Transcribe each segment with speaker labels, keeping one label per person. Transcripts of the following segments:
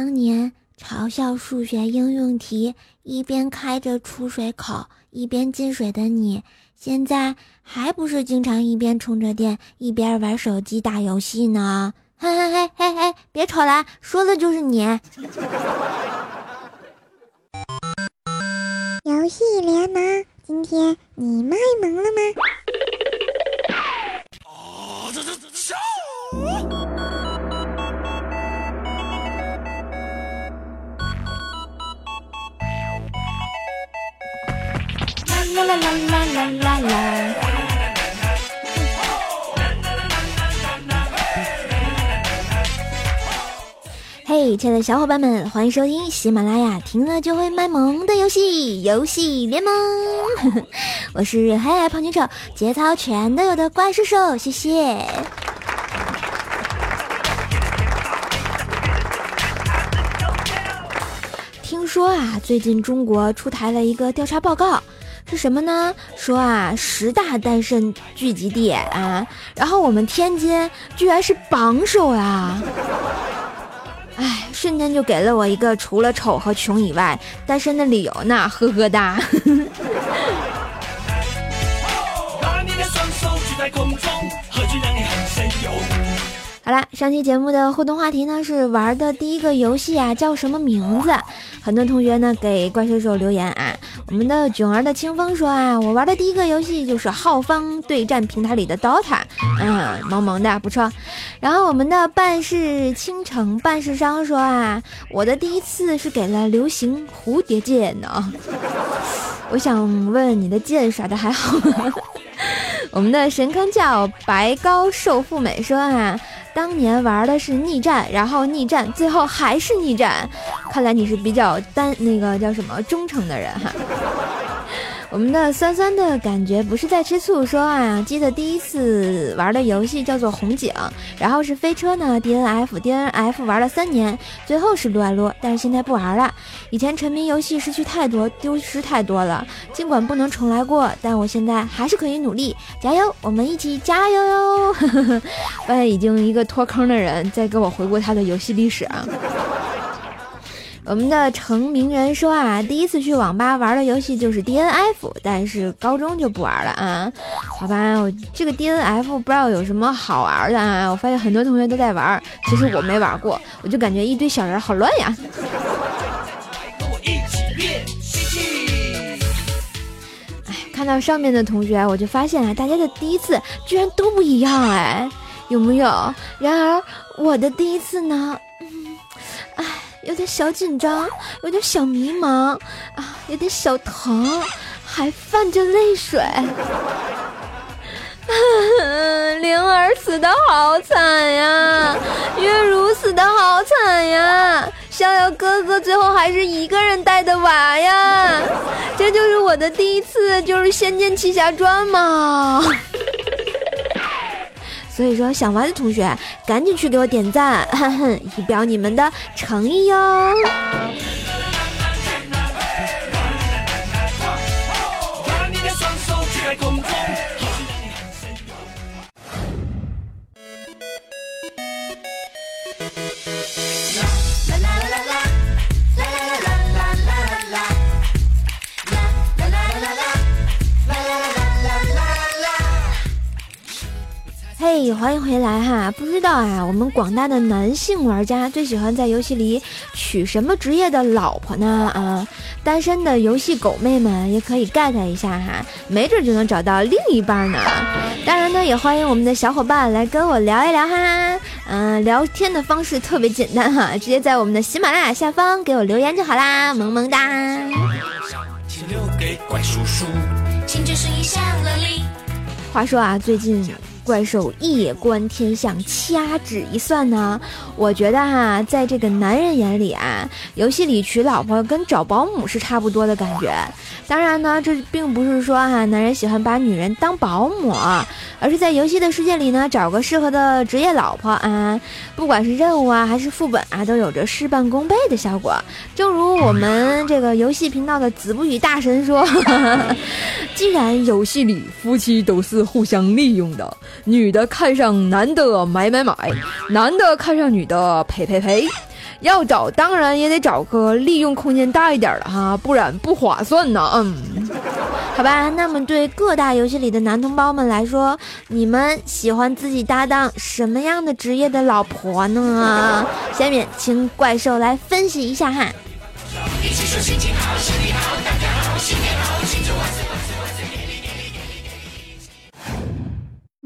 Speaker 1: 当年嘲笑数学应用题一边开着出水口一边进水的你，现在还不是经常一边充着电一边玩手机打游戏呢？嘿嘿嘿嘿嘿，别吵了，说的就是你。
Speaker 2: 游戏联盟，今天你卖萌了吗？
Speaker 1: 啦啦啦啦啦啦啦！嘿，亲爱的小伙伴们，欢迎收听喜马拉雅听了就会卖萌的游戏游戏联盟。我是黑矮胖警长，节操全都有的怪兽兽，谢谢。说啊，最近中国出台了一个调查报告。是什么呢？说啊，十大单身聚集地啊，然后我们天津居然是榜首啊！哎，瞬间就给了我一个除了丑和穷以外单身的理由呢，呵呵哒。好啦，上期节目的互动话题呢是玩的第一个游戏啊叫什么名字？很多同学呢给怪兽兽留言啊。我们的囧儿的清风说啊，我玩的第一个游戏就是浩方对战平台里的 DOTA，嗯，萌萌的不错。然后我们的办事倾城办事商说啊，我的第一次是给了流行蝴蝶剑呢。我想问你的剑耍的还好吗？我们的神坑教白高瘦富美说啊。当年玩的是逆战，然后逆战，最后还是逆战，看来你是比较单那个叫什么忠诚的人哈。我们的酸酸的感觉不是在吃醋，说啊，记得第一次玩的游戏叫做红警，然后是飞车呢，D N F，D N F 玩了三年，最后是撸啊撸，但是现在不玩了。以前沉迷游戏失去太多，丢失太多了，尽管不能重来过，但我现在还是可以努力，加油，我们一起加油哟！发 现已经一个脱坑的人在给我回顾他的游戏历史啊。我们的成名人说啊，第一次去网吧玩的游戏就是 D N F，但是高中就不玩了啊。好吧，我这个 D N F 不知道有什么好玩的啊。我发现很多同学都在玩，其实我没玩过，我就感觉一堆小人好乱呀。哎，看到上面的同学，我就发现啊，大家的第一次居然都不一样哎，有没有？然而我的第一次呢？有点小紧张，有点小迷茫啊，有点小疼，还泛着泪水。灵儿死的好惨呀，月如死的好惨呀，逍遥哥哥最后还是一个人带的娃呀，这就是我的第一次，就是《仙剑奇侠传》嘛。所以说，想玩的同学赶紧去给我点赞，哼 哼以表你们的诚意哟。嘿，欢迎回来哈！不知道啊，我们广大的男性玩家最喜欢在游戏里娶什么职业的老婆呢？啊，单身的游戏狗妹们也可以 get 一下哈，没准就能找到另一半呢。当然呢，也欢迎我们的小伙伴来跟我聊一聊哈。嗯，聊天的方式特别简单哈，直接在我们的喜马拉雅下方给我留言就好啦，萌萌哒。话说啊，最近。怪兽夜观天象，掐指一算呢，我觉得哈，在这个男人眼里啊，游戏里娶老婆跟找保姆是差不多的感觉。当然呢，这并不是说哈，男人喜欢把女人当保姆，而是在游戏的世界里呢，找个适合的职业老婆啊，不管是任务啊还是副本啊，都有着事半功倍的效果。正如我们这个游戏频道的子不语大神说，既然游戏里夫妻都是互相利用的。女的看上男的买买买，男的看上女的赔赔赔。要找当然也得找个利用空间大一点的哈，不然不划算呢。嗯，好吧，那么对各大游戏里的男同胞们来说，你们喜欢自己搭档什么样的职业的老婆呢？下面请怪兽来分析一下哈。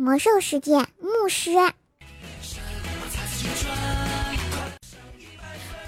Speaker 2: 魔兽世界牧师。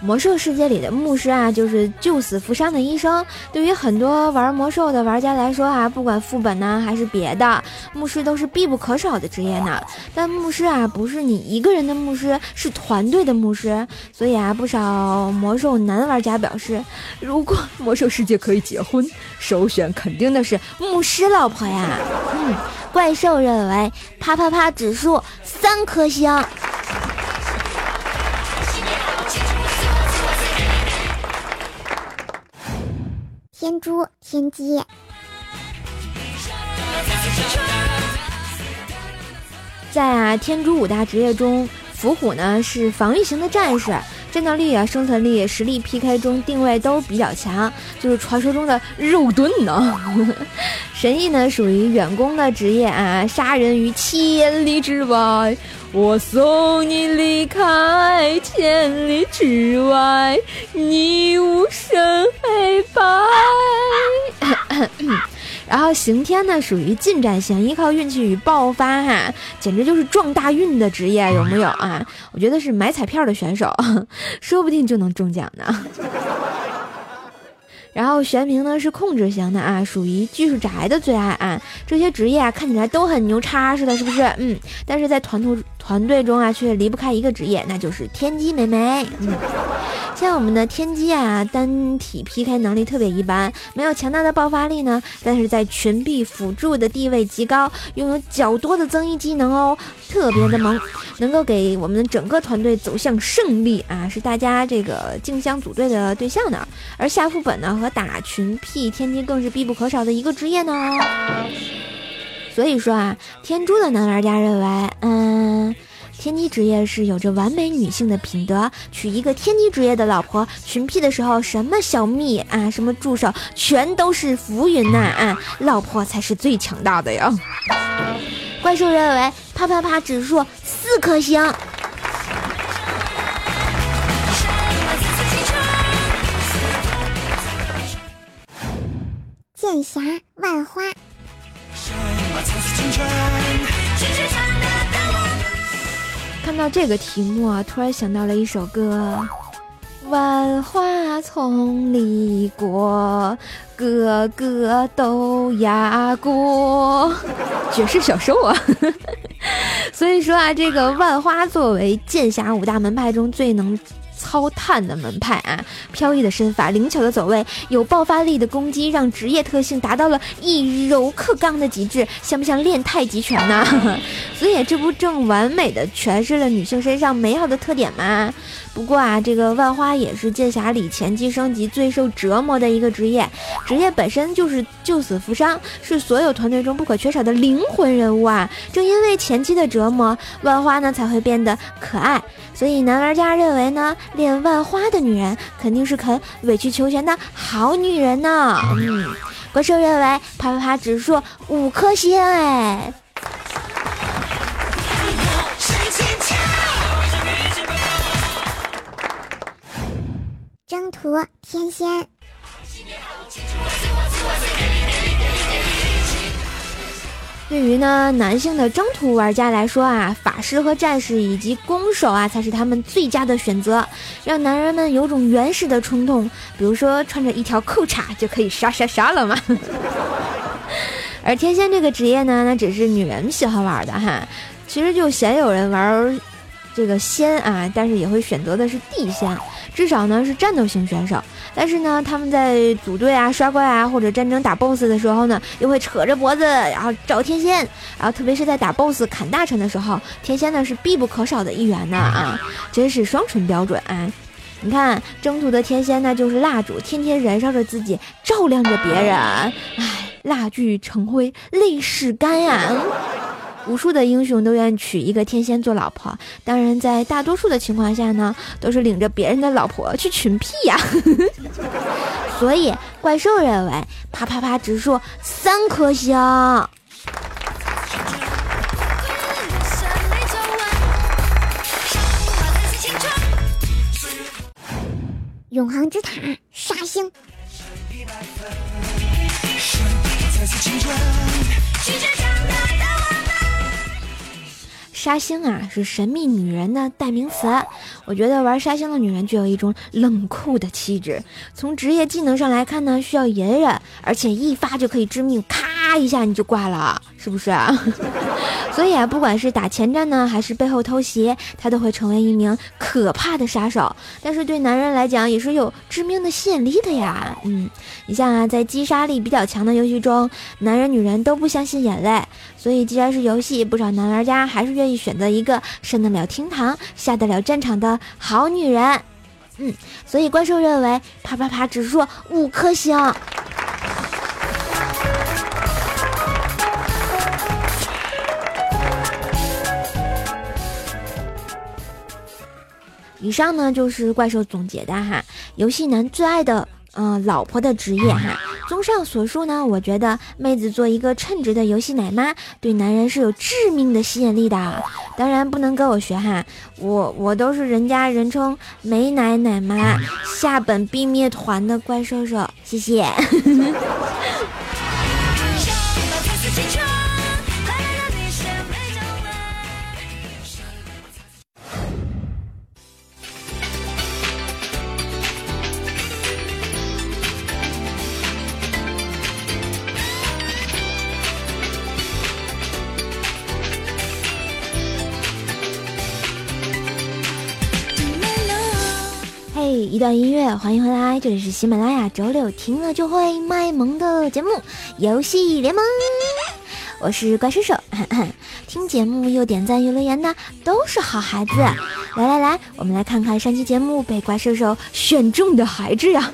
Speaker 1: 魔兽世界里的牧师啊，就是救死扶伤的医生。对于很多玩魔兽的玩家来说啊，不管副本呢还是别的，牧师都是必不可少的职业呢。但牧师啊，不是你一个人的牧师，是团队的牧师。所以啊，不少魔兽男玩家表示，如果魔兽世界可以结婚，首选肯定的是牧师老婆呀。嗯，怪兽认为啪啪啪指数三颗星。
Speaker 2: 天珠天机，
Speaker 1: 在啊天珠五大职业中，伏虎呢是防御型的战士，战斗力啊、生存力、实力 PK 中定位都比较强，就是传说中的肉盾呢。神医呢属于远攻的职业啊，杀人于千里之外。我送你离开千里之外，你无声黑白。然后刑天呢，属于近战型，依靠运气与爆发，哈，简直就是撞大运的职业，有没有啊？我觉得是买彩票的选手，说不定就能中奖呢。然后玄冥呢是控制型的啊，属于技术宅的最爱啊。这些职业啊看起来都很牛叉似的，是不是？嗯，但是在团图团队中啊却离不开一个职业，那就是天机妹妹。嗯。像我们的天机啊，单体 PK 能力特别一般，没有强大的爆发力呢。但是在群臂辅助的地位极高，拥有较多的增益技能哦，特别的萌，能够给我们整个团队走向胜利啊，是大家这个竞相组队的对象呢。而下副本呢和打群 P，天机更是必不可少的一个职业呢。所以说啊，天珠的男玩家认为，嗯。天机职业是有着完美女性的品德，娶一个天机职业的老婆，群 P 的时候什么小蜜啊，什么助手，全都是浮云呐啊！老婆才是最强大的呀！怪兽认为啪啪啪指数四颗星。
Speaker 2: 剑侠万花。
Speaker 1: 看到这个题目啊，突然想到了一首歌：万花丛里过，个个都压过。绝世小兽啊！所以说啊，这个万花作为剑侠五大门派中最能。超探的门派啊，飘逸的身法，灵巧的走位，有爆发力的攻击，让职业特性达到了以柔克刚的极致，像不像练太极拳呢？所以这不正完美的诠释了女性身上美好的特点吗？不过啊，这个万花也是剑侠里前期升级最受折磨的一个职业，职业本身就是救死扶伤，是所有团队中不可缺少的灵魂人物啊。正因为前期的折磨，万花呢才会变得可爱。所以男玩家认为呢，练万花的女人肯定是肯委曲求全的好女人呢。嗯，怪兽认为啪啪啪指数五颗星哎。
Speaker 2: 征途天仙。
Speaker 1: 对于呢男性的征途玩家来说啊，法师和战士以及弓手啊，才是他们最佳的选择，让男人们有种原始的冲动，比如说穿着一条裤衩就可以杀杀杀了嘛。而天仙这个职业呢，那只是女人喜欢玩的哈，其实就鲜有人玩这个仙啊，但是也会选择的是地仙。至少呢是战斗型选手，但是呢他们在组队啊、刷怪啊或者战争打 BOSS 的时候呢，又会扯着脖子然后找天仙，然后特别是在打 BOSS 砍大臣的时候，天仙呢是必不可少的一员呢 啊，真是双重标准啊！你看征途的天仙呢就是蜡烛，天天燃烧着自己，照亮着别人，唉，蜡炬成灰泪始干呀。无数的英雄都愿娶一个天仙做老婆。当然，在大多数的情况下呢，都是领着别人的老婆去群屁呀。所以，怪兽认为啪啪啪指数三颗星。
Speaker 2: 永恒之塔，杀星。
Speaker 1: 杀星啊，是神秘女人的代名词。我觉得玩杀星的女人具有一种冷酷的气质。从职业技能上来看呢，需要隐忍，而且一发就可以致命，咔一下你就挂了，是不是啊？所以啊，不管是打前站呢，还是背后偷袭，他都会成为一名可怕的杀手。但是对男人来讲，也是有致命的吸引力的呀。嗯，你像啊，在击杀力比较强的游戏中，男人女人都不相信眼泪。所以，既然是游戏，不少男玩家还是愿意选择一个上得了厅堂、下得了战场的好女人。嗯，所以怪兽认为，啪啪啪指数五颗星。以上呢就是怪兽总结的哈，游戏男最爱的呃老婆的职业哈。综上所述呢，我觉得妹子做一个称职的游戏奶妈，对男人是有致命的吸引力的。当然不能跟我学哈，我我都是人家人称美奶奶妈，下本必灭团的怪兽兽，谢谢。一段音乐，欢迎回来，这里是喜马拉雅周六听了就会卖萌的节目《游戏联盟》，我是怪兽兽，听节目又点赞又留言的都是好孩子。来来来，我们来看看上期节目被怪兽兽选中的孩子呀。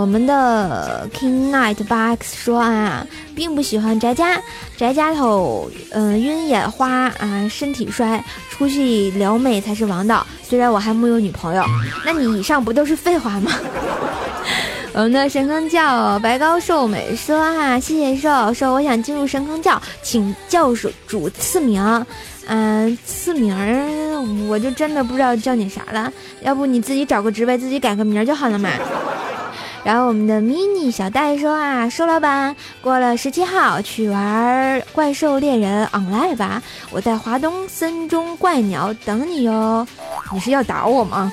Speaker 1: 我们的 King Night Box 说啊，并不喜欢宅家，宅家头，嗯，晕眼花啊，身体衰，出去撩妹才是王道。虽然我还木有女朋友，那你以上不都是废话吗？我们的神坑教白高寿美说哈，谢谢寿说，我想进入神坑教，请教主赐名。嗯，赐名，我就真的不知道叫你啥了，要不你自己找个职位，自己改个名就好了嘛。然后我们的 mini 小戴说啊，瘦老板过了十七号去玩怪兽猎人 online 吧，我在华东森中怪鸟等你哟。你是要打我吗？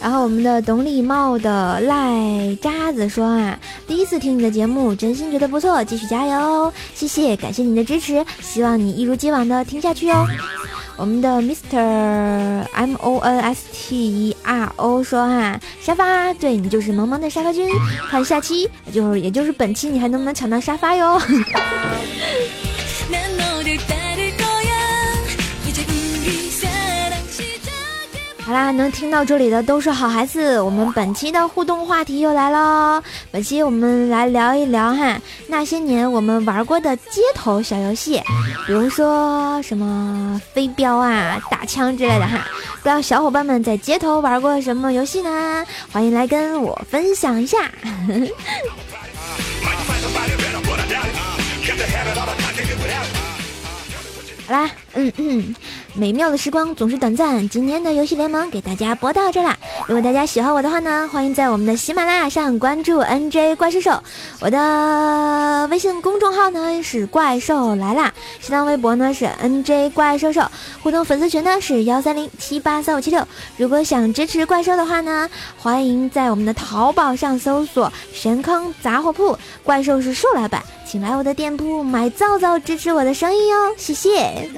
Speaker 1: 然后我们的懂礼貌的赖渣子说啊，第一次听你的节目，真心觉得不错，继续加油，谢谢，感谢你的支持，希望你一如既往的听下去哦。我们的 Mister M O N S T E R O 说哈沙发，对你就是萌萌的沙发君，看下期就是也就是本期你还能不能抢到沙发哟？好啦，能听到这里的都是好孩子。我们本期的互动话题又来喽，本期我们来聊一聊哈那些年我们玩过的街头小游戏，比如说什么飞镖啊、打枪之类的哈。不知道小伙伴们在街头玩过什么游戏呢？欢迎来跟我分享一下。好啦，嗯嗯。美妙的时光总是短暂，今天的游戏联盟给大家播到这啦。如果大家喜欢我的话呢，欢迎在我们的喜马拉雅上关注 NJ 怪兽兽，我的微信公众号呢是怪兽来啦，新浪微博呢是 NJ 怪兽兽，互动粉丝群呢是幺三零七八三五七六。如果想支持怪兽的话呢，欢迎在我们的淘宝上搜索神坑杂货铺，怪兽是瘦老板，请来我的店铺买皂皂支持我的生意哦，谢谢。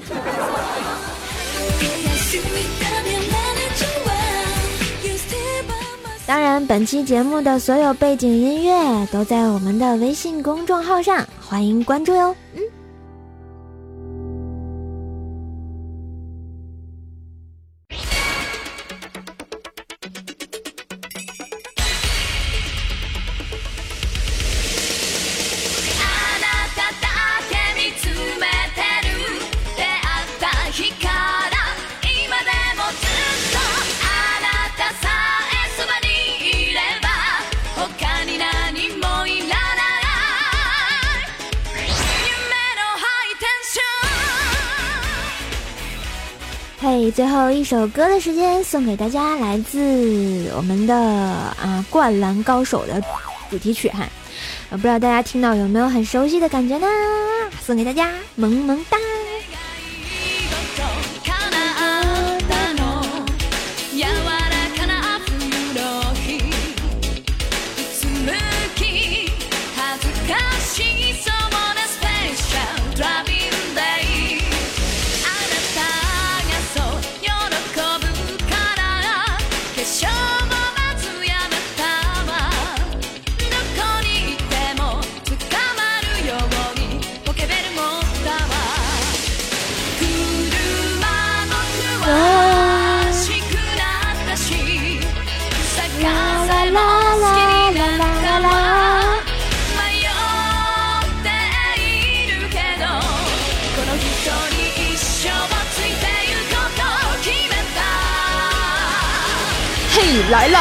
Speaker 1: 当然，本期节目的所有背景音乐都在我们的微信公众号上，欢迎关注哟。嗯。
Speaker 3: 嘿，最后一首歌的时间送给大家，来自我们的啊《灌篮高手》的主题曲哈，不知道大家听到有没有很熟悉的感觉呢？送给大家，萌萌哒。嘿，来了！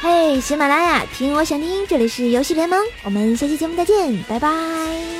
Speaker 3: 嘿，喜马拉雅，听我想听，这里是游戏联盟，我们下期节目再见，拜拜。